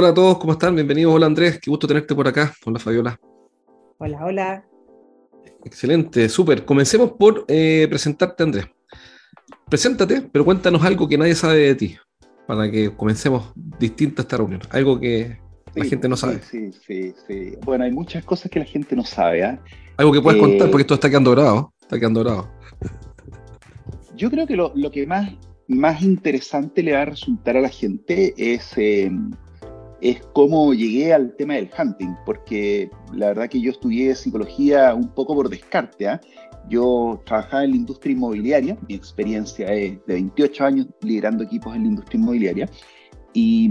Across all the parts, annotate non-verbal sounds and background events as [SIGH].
Hola a todos, ¿cómo están? Bienvenidos. Hola Andrés, qué gusto tenerte por acá. Hola Fabiola. Hola, hola. Excelente, súper. Comencemos por eh, presentarte, Andrés. Preséntate, pero cuéntanos algo que nadie sabe de ti, para que comencemos distinta esta reunión. Algo que la gente no sabe. Sí, sí, sí. Bueno, hay muchas cosas que la gente no sabe. ¿ah? Algo que puedes Eh, contar, porque esto está quedando grabado. Está quedando grabado. Yo creo que lo, lo que más, más interesante le va a resultar a la gente es, eh, es cómo llegué al tema del hunting, porque la verdad que yo estudié psicología un poco por descarte. ¿ah? Yo trabajaba en la industria inmobiliaria, mi experiencia es de 28 años liderando equipos en la industria inmobiliaria, y,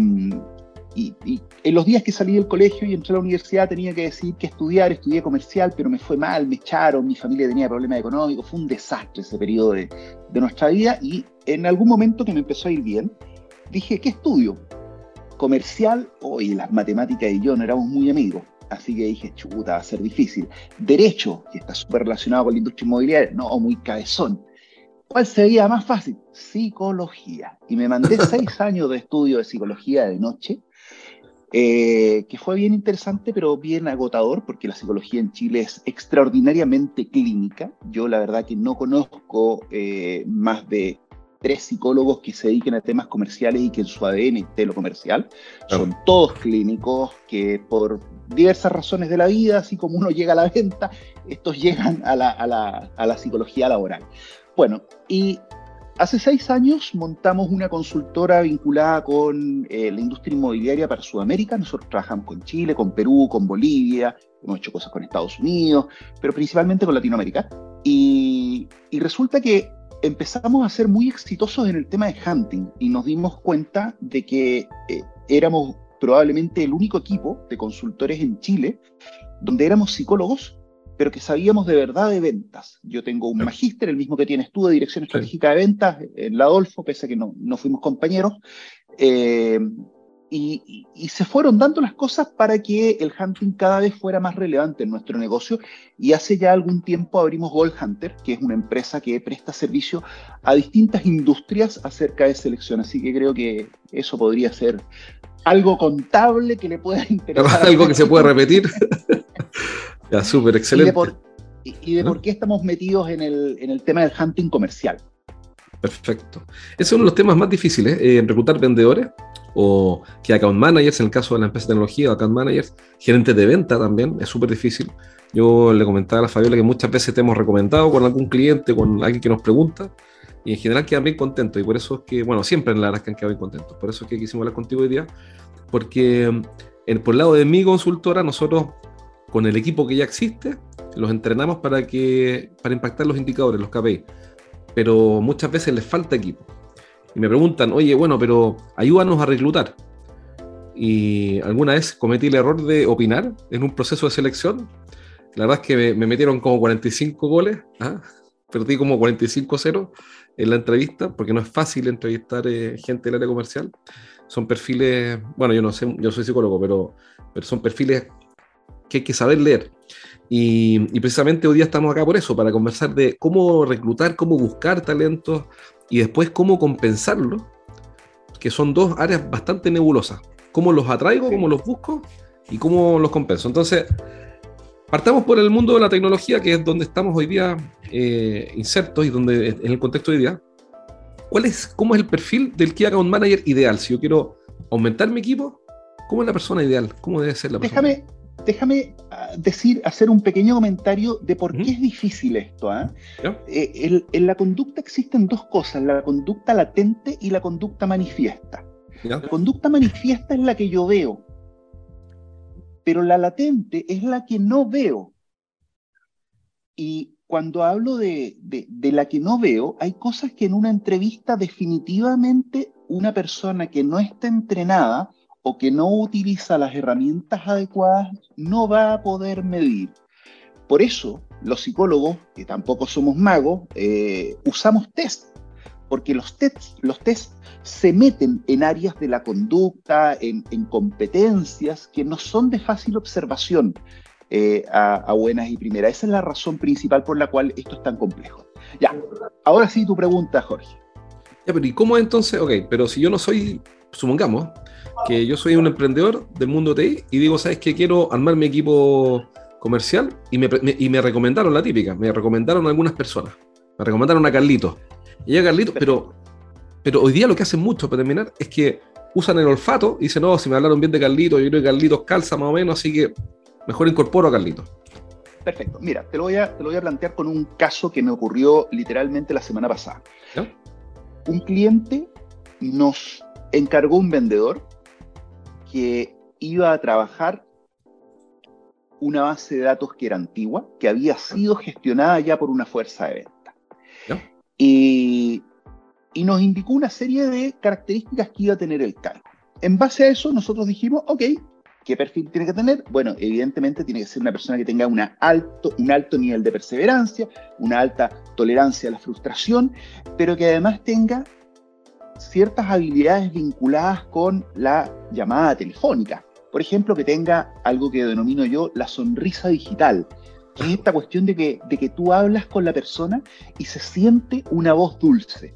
en los días que salí del colegio y entré a la universidad tenía que decidir qué estudiar, estudié comercial, pero me fue mal, me echaron, mi familia tenía problemas económicos, fue un desastre ese periodo de, de nuestra vida y en algún momento que me empezó a ir bien, dije, ¿qué estudio? Comercial, hoy las matemáticas y yo no éramos muy amigos, así que dije, chuta, va a ser difícil. Derecho, que está súper relacionado con la industria inmobiliaria, no, muy cabezón. ¿Cuál sería más fácil? Psicología. Y me mandé [LAUGHS] seis años de estudio de psicología de noche, eh, que fue bien interesante, pero bien agotador, porque la psicología en Chile es extraordinariamente clínica. Yo la verdad que no conozco eh, más de tres psicólogos que se dediquen a temas comerciales y que en su ADN esté lo comercial. Claro. Son todos clínicos que por diversas razones de la vida, así como uno llega a la venta, estos llegan a la, a la- a la psicología laboral. Bueno, y hace seis años montamos una consultora vinculada con eh, la industria inmobiliaria para Sudamérica. Nosotros trabajamos con Chile, con Perú, con Bolivia, hemos hecho cosas con Estados Unidos, pero principalmente con Latinoamérica. Y, y resulta que empezamos a ser muy exitosos en el tema de hunting y nos dimos cuenta de que eh, éramos probablemente el único equipo de consultores en Chile donde éramos psicólogos, pero que sabíamos de verdad de ventas. Yo tengo un magíster, el mismo que tienes tú, de Dirección Estratégica de Ventas, en la Adolfo, pese a que no, no fuimos compañeros. Eh, y, y- y se fueron dando las cosas para que el hunting cada vez fuera más relevante en nuestro negocio. Y hace ya algún tiempo abrimos Gold Hunter, que es una empresa que presta servicio a distintas industrias acerca de selección. Así que creo que eso podría ser algo contable que le pueda [LAUGHS] interesar. Algo que se puede repetir. [LAUGHS] ya, súper, Y de, excelente. por, y- y de ¿No? por qué estamos metidos en el, en el tema del hunting comercial. Perfecto. Ese es uno de los temas más difíciles, eh, reclutar vendedores o que account managers, en el caso de la empresa de tecnología, account managers, gerentes de venta también, es súper difícil. Yo le comentaba a la Fabiola que muchas veces te hemos recomendado con algún cliente, con alguien que nos pregunta, y en general quedan bien contentos, y por eso es que, bueno, siempre en la verdad que han quedado bien contentos, por eso es que quisimos hablar contigo hoy día, porque por el lado de mi consultora, nosotros con el equipo que ya existe, los entrenamos para, que, para impactar los indicadores, los KPI pero muchas veces les falta equipo. Y me preguntan, oye, bueno, pero ayúdanos a reclutar. Y alguna vez cometí el error de opinar en un proceso de selección. La verdad es que me, me metieron como 45 goles, ¿ah? perdí como 45-0 en la entrevista, porque no es fácil entrevistar eh, gente del área comercial. Son perfiles, bueno, yo no sé, yo soy psicólogo, pero, pero son perfiles que hay que saber leer. Y, y precisamente hoy día estamos acá por eso, para conversar de cómo reclutar, cómo buscar talentos y después cómo compensarlos, que son dos áreas bastante nebulosas. Cómo los atraigo, cómo los busco y cómo los compenso. Entonces, partamos por el mundo de la tecnología, que es donde estamos hoy día eh, insertos y donde en el contexto de hoy día. ¿Cuál es, ¿Cómo es el perfil del Key Account Manager ideal? Si yo quiero aumentar mi equipo, ¿cómo es la persona ideal? ¿Cómo debe ser la persona? Déjame, déjame ah, decir, hacer un pequeño comentario de por qué es difícil esto. ¿ah? Eh, el- en la conducta existen dos cosas, la conducta latente y la conducta manifiesta. La conducta manifiesta es la que yo veo, pero la latente es la que no veo. Y cuando hablo de, de- de la que no veo, hay cosas que en una entrevista definitivamente una persona que no está entrenada o que no utiliza las herramientas adecuadas no va a poder medir. Por eso, los psicólogos, que tampoco somos magos, eh, usamos test, porque los tests los test se meten en áreas de la conducta, en, competencias que no son de fácil observación eh, a, buenas y primeras. Esa es la razón principal por la cual esto es tan complejo. Ya, ahora sí tu pregunta, Jorge. Ya, pero ¿y cómo entonces? Ok, pero si yo no soy, supongamos, que yo soy un emprendedor del mundo TI y digo, ¿sabes qué? Quiero armar mi equipo comercial y me, y me recomendaron la típica, me recomendaron algunas personas. Me recomendaron a Carlitos. Y a Carlitos, pero, pero hoy día lo que hacen mucho para terminar es que usan el olfato y dicen, no, si me hablaron bien de Carlitos, yo creo que Carlitos calza más o menos, así que mejor incorporo a Carlitos. Perfecto. Mira, te lo, voy a, te lo voy a plantear con un caso que me ocurrió literalmente la semana pasada. Un cliente nos encargó un vendedor que iba a trabajar una base de datos que era antigua, que había sido gestionada ya por una fuerza de venta. Y, y, nos indicó una serie de características que iba a tener el cargo. En base a eso, nosotros dijimos, ok, ¿qué perfil tiene que tener? Bueno, evidentemente tiene que ser una persona que tenga una alto, un alto nivel de perseverancia, una alta tolerancia a la frustración, pero que además tenga ciertas habilidades vinculadas con la llamada telefónica. Por ejemplo, que tenga algo que denomino yo la sonrisa digital, que es esta cuestión de que, de que tú hablas con la persona y se siente una voz dulce.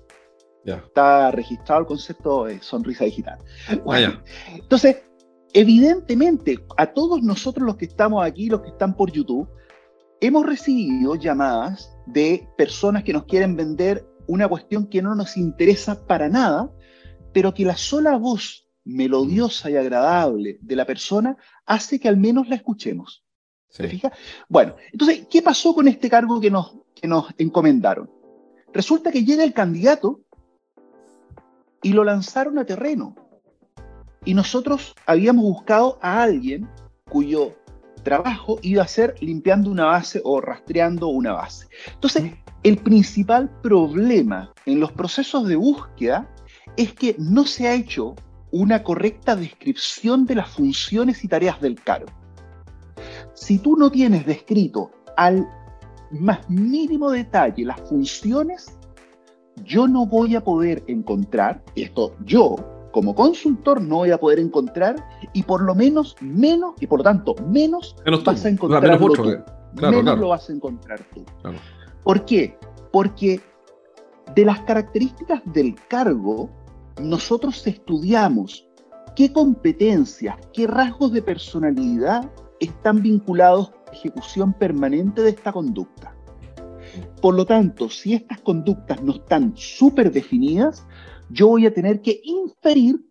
Está registrado el concepto de sonrisa digital. Ah, entonces, evidentemente, a todos nosotros los que estamos aquí, los que están por YouTube, hemos recibido llamadas de personas que nos quieren vender una cuestión que no nos interesa para nada, pero que la sola voz melodiosa y agradable de la persona hace que al menos la escuchemos. ¿Se fija? Bueno, entonces, ¿qué pasó con este cargo que nos, que nos encomendaron? Resulta que llega el candidato y lo lanzaron a terreno. Y nosotros habíamos buscado a alguien cuyo trabajo iba a ser limpiando una base o rastreando una base. Entonces, el principal problema en los procesos de búsqueda es que no se ha hecho una correcta descripción de las funciones y tareas del cargo. Si tú no tienes descrito al más mínimo detalle las funciones, yo no voy a poder encontrar, esto yo como consultor no voy a poder encontrar y por lo menos menos y por lo tanto menos, vas a encontrar menos, menos lo vas a encontrar tú. ¿Por qué? Porque de las características del cargo, nosotros estudiamos qué competencias, qué rasgos de personalidad están vinculados a la ejecución permanente de esta conducta. Por lo tanto, si estas conductas no están súper definidas, yo voy a tener que inferir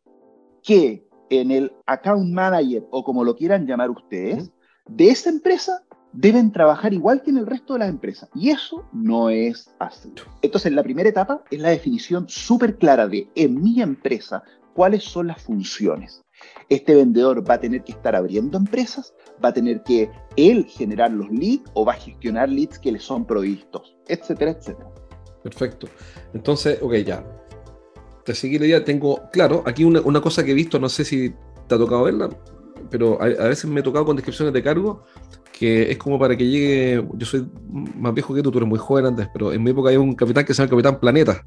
que en el account manager o como lo quieran llamar ustedes, de esa empresa deben trabajar igual que en el resto de las empresas. Y eso no es así. Entonces, la primera etapa es la definición súper clara de en mi empresa cuáles son las funciones. Este vendedor va a tener que estar abriendo empresas, va a tener que él generar los leads o va a gestionar leads que le son provistos, etcétera, etcétera. Perfecto. Entonces, ok, ya. Te seguí la. Tengo, claro, aquí una, una cosa que he visto, no sé si te ha tocado verla, pero a, veces me he tocado con descripciones de cargo que es como para que llegue, yo soy más viejo que tú, tú eres muy joven antes, pero en mi época había un capitán que se llama Capitán Planeta.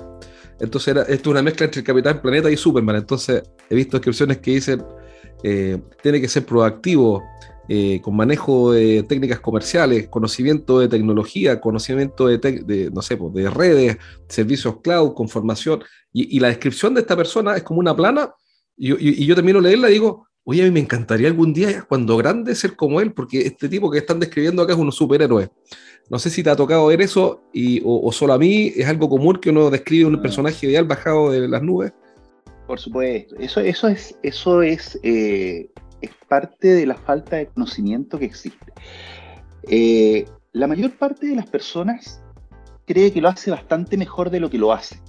Entonces era, esto es una mezcla entre el Capitán Planeta y Superman. Entonces he visto descripciones que dicen, eh, tiene que ser proactivo, eh, con manejo de técnicas comerciales, conocimiento de tecnología, conocimiento de, no sé, pues, de redes, servicios cloud, con formación. Y, la descripción de esta persona es como una plana, y, y, y yo termino de leerla y digo, Oye, a mí me encantaría algún día, cuando grande, ser como él, porque este tipo que están describiendo acá es un superhéroe. No sé si te ha tocado ver eso y, o, solo a mí es algo común que uno describe un personaje ideal bajado de las nubes. Por supuesto, eso, eso es, eso es, eh, es parte de la falta de conocimiento que existe. Eh, la mayor parte de las personas cree que lo hace bastante mejor de lo que lo hace.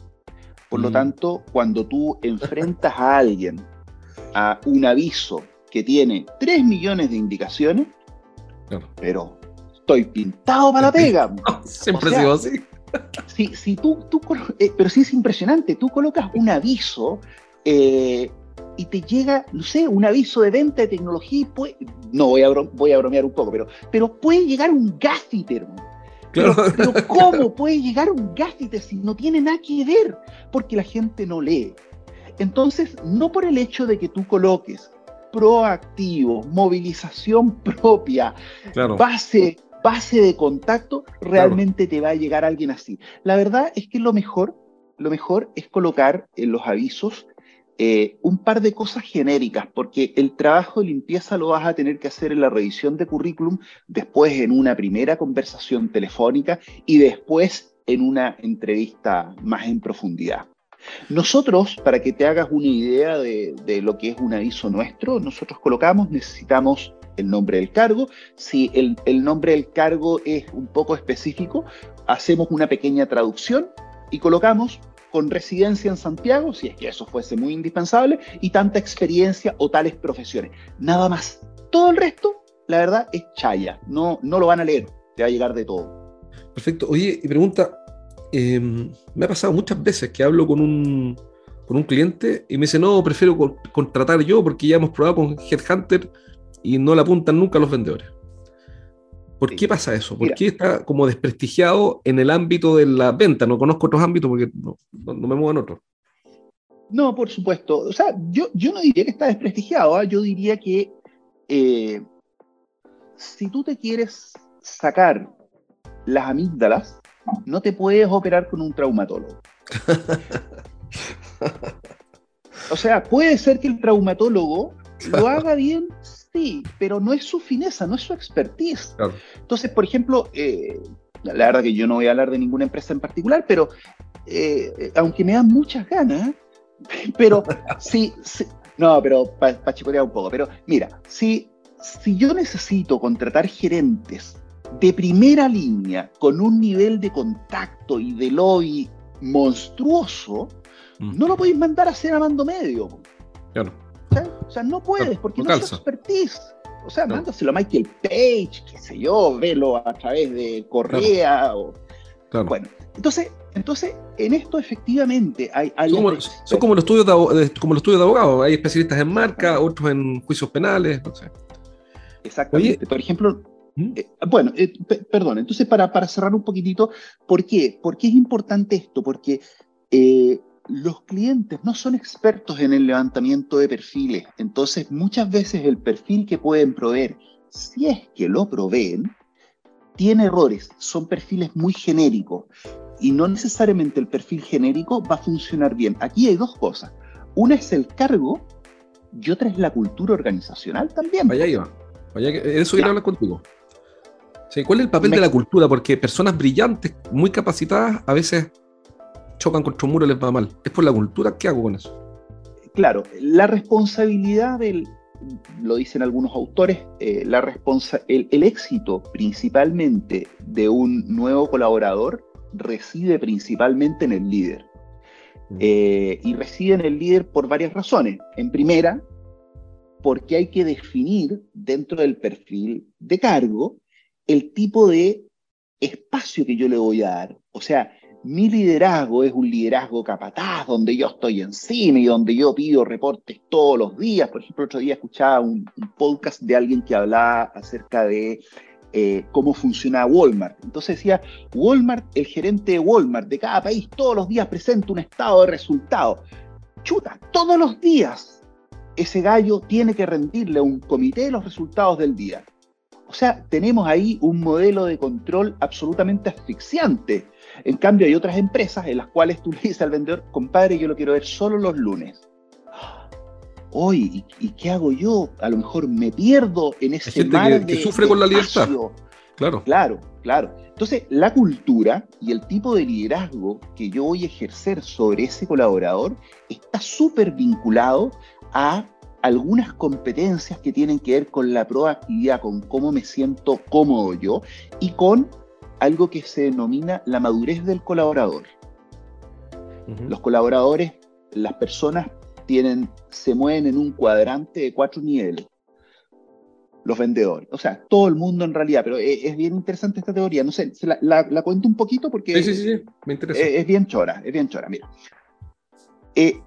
Por lo mm. tanto, cuando tú enfrentas a alguien a un aviso que tiene 3 millones de indicaciones, pero estoy pintado para la pega. siempre sido así. Si, tú, tú, eh, pero sí es impresionante, tú colocas un aviso eh, y te llega, no sé, un aviso de venta de tecnología y puede, no voy a, voy a bromear un poco, pero, pero puede llegar un gaffiter. Pero, pero, [LAUGHS] ¿cómo puede llegar un gaffiter si no tiene nada que ver? Porque la gente no lee. Entonces, no por el hecho de que tú coloques proactivo, movilización propia, base, base de contacto, realmente te va a llegar alguien así. La verdad es que lo mejor, lo mejor es colocar en los avisos eh, un par de cosas genéricas, porque el trabajo de limpieza lo vas a tener que hacer en la revisión de currículum, después en una primera conversación telefónica y después en una entrevista más en profundidad. Nosotros, para que te hagas una idea de, lo que es un aviso nuestro, nosotros colocamos, necesitamos el nombre del cargo. Si el, el nombre del cargo es un poco específico, hacemos una pequeña traducción y colocamos con residencia en Santiago, si es que eso fuese muy indispensable, y tanta experiencia o tales profesiones. Nada más. Todo el resto, la verdad, es chaya. No, no lo van a leer. Te va a llegar de todo. Perfecto. Oye, y pregunta, em, me ha pasado muchas veces que hablo con un, con un cliente y me dice, no, prefiero contratar yo porque ya hemos probado con Headhunter y no le apuntan nunca a los vendedores. ¿Por qué pasa eso? ¿Por qué está como desprestigiado en el ámbito de la venta? No conozco otros ámbitos porque no, me muevo en otros. No, por supuesto. O sea, yo, yo no diría que está desprestigiado. ¿ah? Yo diría que eh, si tú te quieres sacar las amígdalas, no te puedes operar con un traumatólogo. [LAUGHS] o sea, puede ser que el traumatólogo lo haga bien, sí, pero no es su fineza, no es su expertise. Entonces, por ejemplo, eh, la verdad que yo no voy a hablar de ninguna empresa en particular, pero eh, aunque me dan muchas ganas, [LAUGHS] pero [LAUGHS] sí, no, pero para pa un poco, pero mira, si, si yo necesito contratar gerentes de primera línea con un nivel de contacto y de lobby monstruoso, mm. no lo podéis mandar a hacer a mando medio. Claro. O sea, no puedes, porque no, es expertise. O sea, mándaselo a Michael Page, qué sé yo, velo a través de Correa. O... Bueno, entonces, entonces, en esto efectivamente hay... son, como, los estudios de, como los estudios de abogados, hay especialistas en marca, otros en juicios penales, no sé. Exactamente. Por ejemplo, ¿Mm? eh, bueno, eh, perdón, entonces para, para cerrar un poquitito, ¿por qué? ¿Por qué es importante esto? Porque eh, los clientes no son expertos en el levantamiento de perfiles, entonces muchas veces el perfil que pueden proveer, si es que lo proveen, tiene errores, son perfiles muy genéricos y no necesariamente el perfil genérico va a funcionar bien. Aquí hay dos cosas. Una es el cargo y otra es la cultura organizacional también. Vaya, Iván. Vaya, eso quiero hablar contigo. ¿Cuál es el papel de la cultura? Porque personas brillantes, muy capacitadas, a veces chocan contra un muro les va mal. Es por la cultura. ¿Qué hago con eso? Claro, la responsabilidad del, lo dicen algunos autores, eh, la responsa el, éxito principalmente de un nuevo colaborador reside principalmente en el líder. Mm. Eh, y reside en el líder por varias razones. En primera, porque hay que definir dentro del perfil de cargo el tipo de espacio que yo le voy a dar. O sea, mi liderazgo es un liderazgo capataz, donde yo estoy encima y donde yo pido reportes todos los días. Por ejemplo, otro día escuchaba un, podcast de alguien que hablaba acerca de eh, cómo funciona Walmart. Entonces decía, Walmart, el gerente de Walmart de cada país, todos los días presenta un estado de resultados. Chuta, todos los días ese gallo tiene que rendirle a un comité los resultados del día. O sea, tenemos ahí un modelo de control absolutamente asfixiante en cambio, hay otras empresas en las cuales tú le dices al vendedor, compadre, yo lo quiero ver solo los lunes. Hoy, ¿y, qué hago yo? A lo mejor me pierdo en ese mar que, sufre con la libertad. Claro. Claro, claro. Entonces, la cultura y el tipo de liderazgo que yo voy a ejercer sobre ese colaborador está súper vinculado a algunas competencias que tienen que ver con la proactividad, con cómo me siento cómodo yo y con algo que se denomina la madurez del colaborador. Los colaboradores, las personas tienen, se mueven en un cuadrante de cuatro niveles. Los vendedores, o sea, todo el mundo en realidad, pero es, bien interesante esta teoría. No sé, la, cuento un poquito porque sí, sí, sí, me interesa. Es, bien chora, es bien chora. Mira, eh,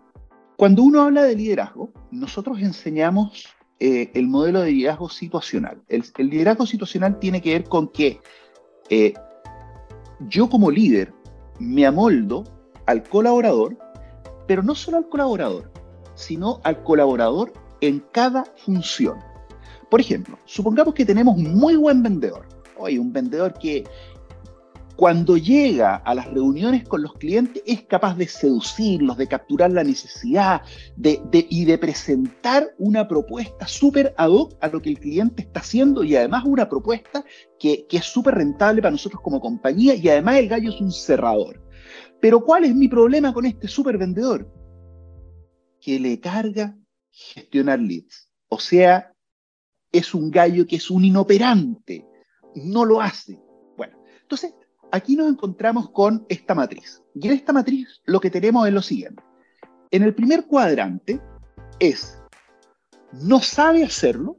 Cuando uno habla de liderazgo, nosotros enseñamos eh, el modelo de liderazgo situacional. El, liderazgo situacional tiene que ver con que eh, yo como líder me amoldo al colaborador, pero no solo al colaborador, sino al colaborador en cada función. Por ejemplo, supongamos que tenemos un muy buen vendedor. Hoy un vendedor que cuando llega a las reuniones con los clientes es capaz de seducirlos, de capturar la necesidad y de presentar una propuesta súper ad hoc a lo que el cliente está haciendo y además una propuesta que, que es súper rentable para nosotros como compañía y además el gallo es un cerrador. Pero ¿cuál es mi problema con este súper vendedor? Que le carga gestionar leads. O sea, es un gallo que es un inoperante, no lo hace. Bueno, entonces aquí nos encontramos con esta matriz. Y en esta matriz lo que tenemos es lo siguiente. En el primer cuadrante es no sabe hacerlo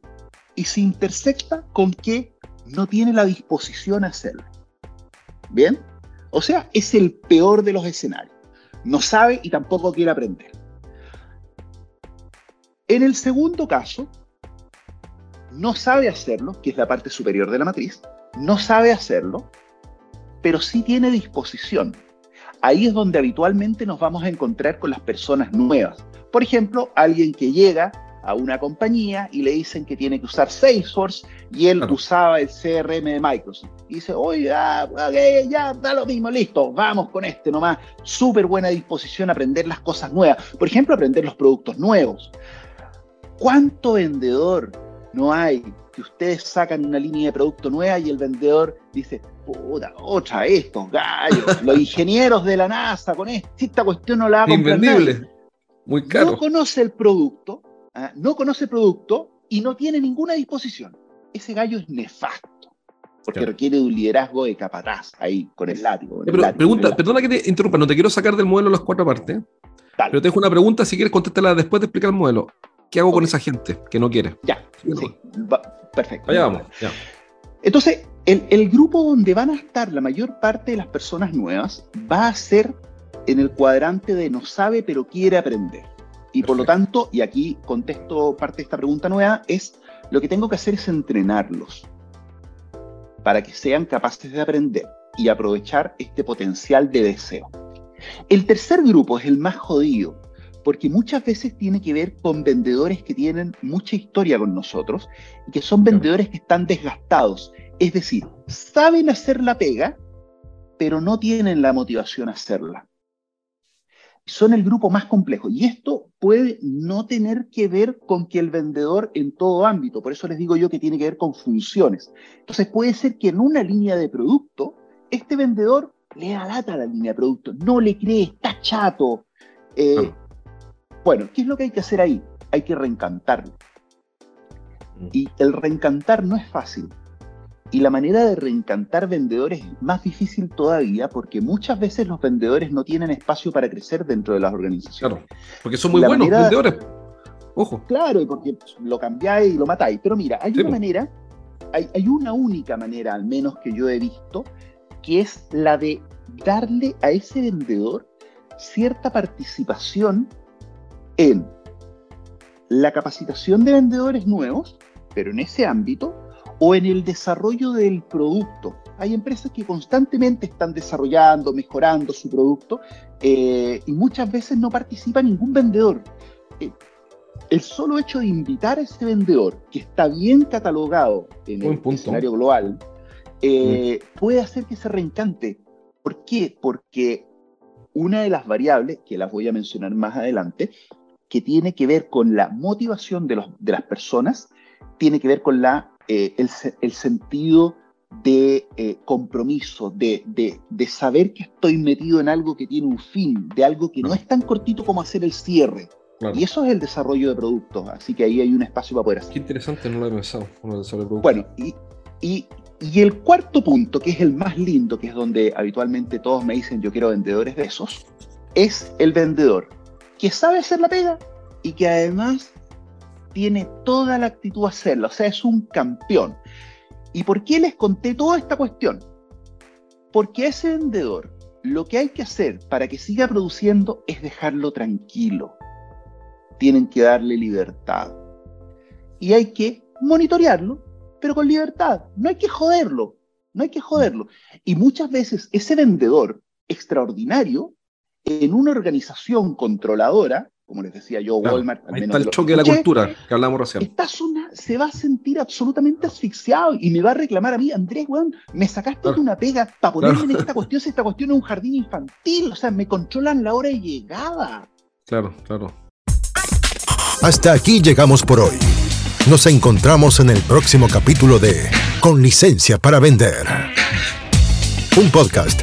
y se intersecta con que no tiene la disposición a hacerlo. ¿Bien? O sea, es el peor de los escenarios. No sabe y tampoco quiere aprender. En el segundo caso, no sabe hacerlo, que es la parte superior de la matriz, no sabe hacerlo, pero sí tiene disposición. Ahí es donde habitualmente nos vamos a encontrar con las personas nuevas. Por ejemplo, alguien que llega a una compañía y le dicen que tiene que usar Salesforce y él usaba el CRM de Microsoft. Y dice, oye, ya da lo mismo, listo, vamos con este nomás. Súper buena disposición a aprender las cosas nuevas. Por ejemplo, aprender los productos nuevos. ¿Cuánto vendedor no hay que ustedes sacan una línea de producto nueva y el vendedor dice, puta, otra, estos gallos, [LAUGHS] los ingenieros de la NASA con esta cuestión no la va a comprar Muy caro. No conoce el producto, ¿ah? no conoce el producto y no tiene ninguna disposición. Ese gallo es nefasto. Porque requiere de un liderazgo de capataz ahí, con el látigo. pregunta, perdona que te interrumpa, no te quiero sacar del modelo las cuatro partes. Pero te dejo una pregunta, si quieres contestarla después de explicar el modelo. ¿Qué hago con esa gente que no quiere? Ya, perfecto. Allá vamos. Entonces, el, grupo donde van a estar la mayor parte de las personas nuevas va a ser en el cuadrante de no sabe pero quiere aprender. Y por lo tanto, y aquí contesto parte de esta pregunta nueva, es lo que tengo que hacer es entrenarlos para que sean capaces de aprender y aprovechar este potencial de deseo. El tercer grupo es el más jodido, porque muchas veces tiene que ver con vendedores que tienen mucha historia con nosotros y que son vendedores que están desgastados. Es decir, saben hacer la pega, pero no tienen la motivación a hacerla. Son el grupo más complejo. Y esto puede no tener que ver con que el vendedor en todo ámbito, por eso les digo yo que tiene que ver con funciones. Entonces puede ser que en una línea de producto, este vendedor le alata la línea de producto, no le cree, está chato, eh, bueno, ¿qué es lo que hay que hacer ahí? Hay que reencantarlo. Mm. Y el reencantar no es fácil. Y la manera de reencantar vendedores es más difícil todavía porque muchas veces los vendedores no tienen espacio para crecer dentro de las organizaciones. Claro, porque son muy buenos vendedores. Ojo. Claro, y porque lo cambiáis y lo matáis. Pero mira, hay una manera, hay, hay una única manera al menos que yo he visto, que es la de darle a ese vendedor cierta participación en la capacitación de vendedores nuevos, pero en ese ámbito, o en el desarrollo del producto. Hay empresas que constantemente están desarrollando, mejorando su producto eh, y muchas veces no participa ningún vendedor. Eh, el solo hecho de invitar a ese vendedor que está bien catalogado en el escenario global eh, mm. puede hacer que se reencante. ¿Por qué? Porque una de las variables, que las voy a mencionar más adelante, que tiene que ver con la motivación de, los, de las personas, tiene que ver con la, eh, el, sentido de eh, compromiso, de, de, saber que estoy metido en algo que tiene un fin, de algo que no es tan cortito como hacer el cierre. Y eso es el desarrollo de productos, así que ahí hay un espacio para poder hacer. Qué interesante, no lo he pensado. Bueno, y, y, y, el cuarto punto, que es el más lindo, que es donde habitualmente todos me dicen yo quiero vendedores de esos, es el vendedor que sabe hacer la pega y que además tiene toda la actitud a hacerla, o sea, es un campeón. ¿Y por qué les conté toda esta cuestión? Porque a ese vendedor lo que hay que hacer para que siga produciendo es dejarlo tranquilo. tienen que darle libertad. Y hay que monitorearlo, pero con libertad. No hay que joderlo, no hay que joderlo. Y muchas veces ese vendedor extraordinario en una organización controladora, como les decía yo, Walmart. Ahí está el choque de la cultura que hablamos recién. Esta zona se va a sentir absolutamente asfixiado y me va a reclamar a mí, Andrés, weón, me sacaste de una pega para ponerme en esta cuestión, si esta cuestión es un jardín infantil, o sea, me controlan la hora de llegada. Claro, claro. Hasta aquí llegamos por hoy. Nos encontramos en el próximo capítulo de Con licencia para vender. Un podcast